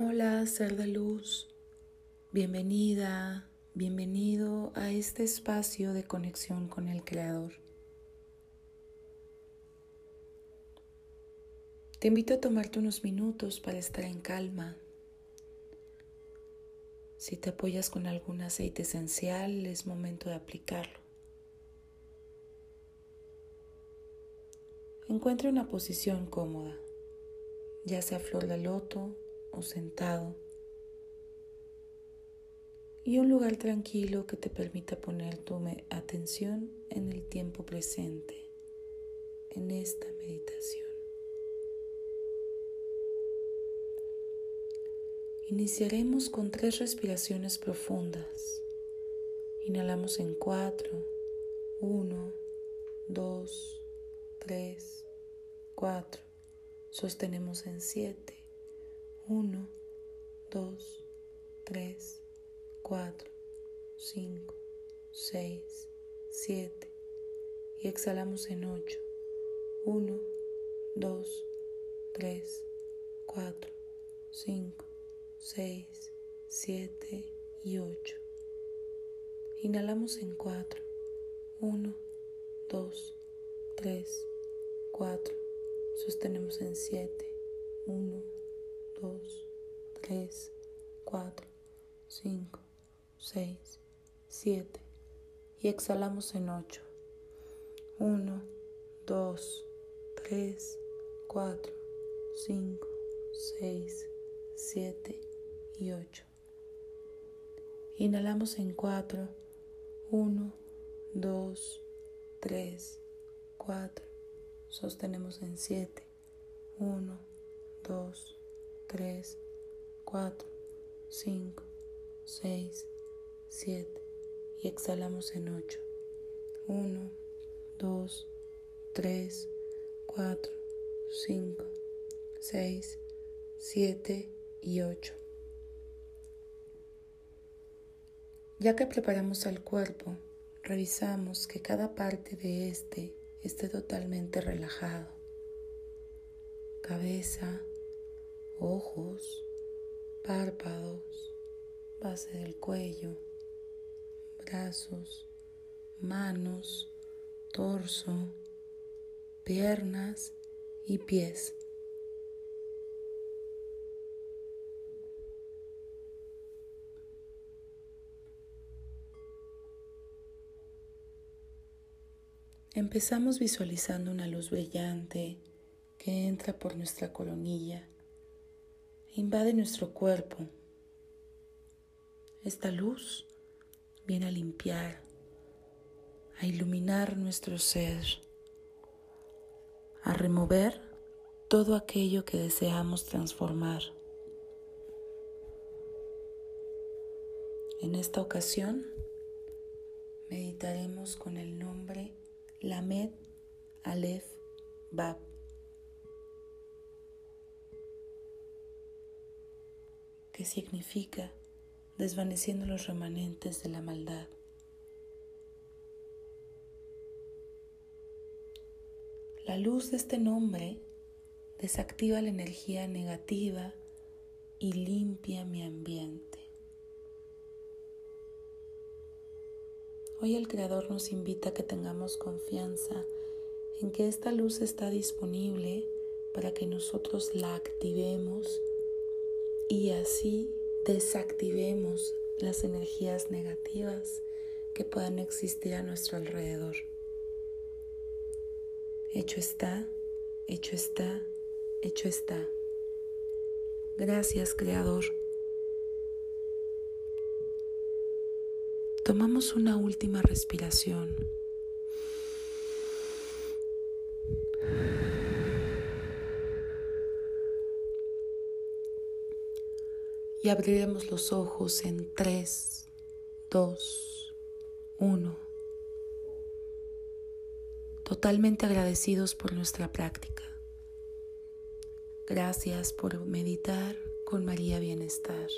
Hola, ser de luz. Bienvenida, bienvenido a este espacio de conexión con el Creador. Te invito a tomarte unos minutos para estar en calma. Si te apoyas con algún aceite esencial, es momento de aplicarlo. Encuentra una posición cómoda, ya sea flor de loto o sentado, y un lugar tranquilo que te permita poner tu atención en el tiempo presente, en esta meditación. Iniciaremos con tres respiraciones profundas. Inhalamos en cuatro, uno, dos, tres, cuatro. Sostenemos en siete. 1, 2, 3, 4, 5, 6, 7 y exhalamos en 8. 1, 2, 3, 4, 5, 6, 7 y 8. Inhalamos en 4. 1, 2, 3, 4. Sostenemos en 7. 1, 2, 3, 4, 5, 6, 7 y exhalamos en 8. 1, 2, 3, 4, 5, 6, 7 y 8. Inhalamos en 4, 1, 2, 3, 4. Sostenemos en 7, 1, 2, 3, 4, 5, 6, 7 y exhalamos en 8. 1, 2, 3, 4, 5, 6, 7 y 8. Ya que preparamos al cuerpo, revisamos que cada parte de este esté totalmente relajado. Cabeza, ojos, párpados, base del cuello, brazos, manos, torso, piernas y pies. Empezamos visualizando una luz brillante que entra por nuestra coronilla invade nuestro cuerpo. Esta luz viene a limpiar, a iluminar nuestro ser, a remover todo aquello que deseamos transformar. En esta ocasión meditaremos con el nombre Lamed Aleph Bab. Que significa desvaneciendo los remanentes de la maldad. La luz de este nombre desactiva la energía negativa y limpia mi ambiente. Hoy el Creador nos invita a que tengamos confianza en que esta luz está disponible para que nosotros la activemos y así desactivemos las energías negativas que puedan existir a nuestro alrededor. Hecho está, hecho está, hecho está. Gracias Creador. Tomamos una última respiración. Y abriremos los ojos en 3, 2, 1. Totalmente agradecidos por nuestra práctica. Gracias por meditar con María Bienestar.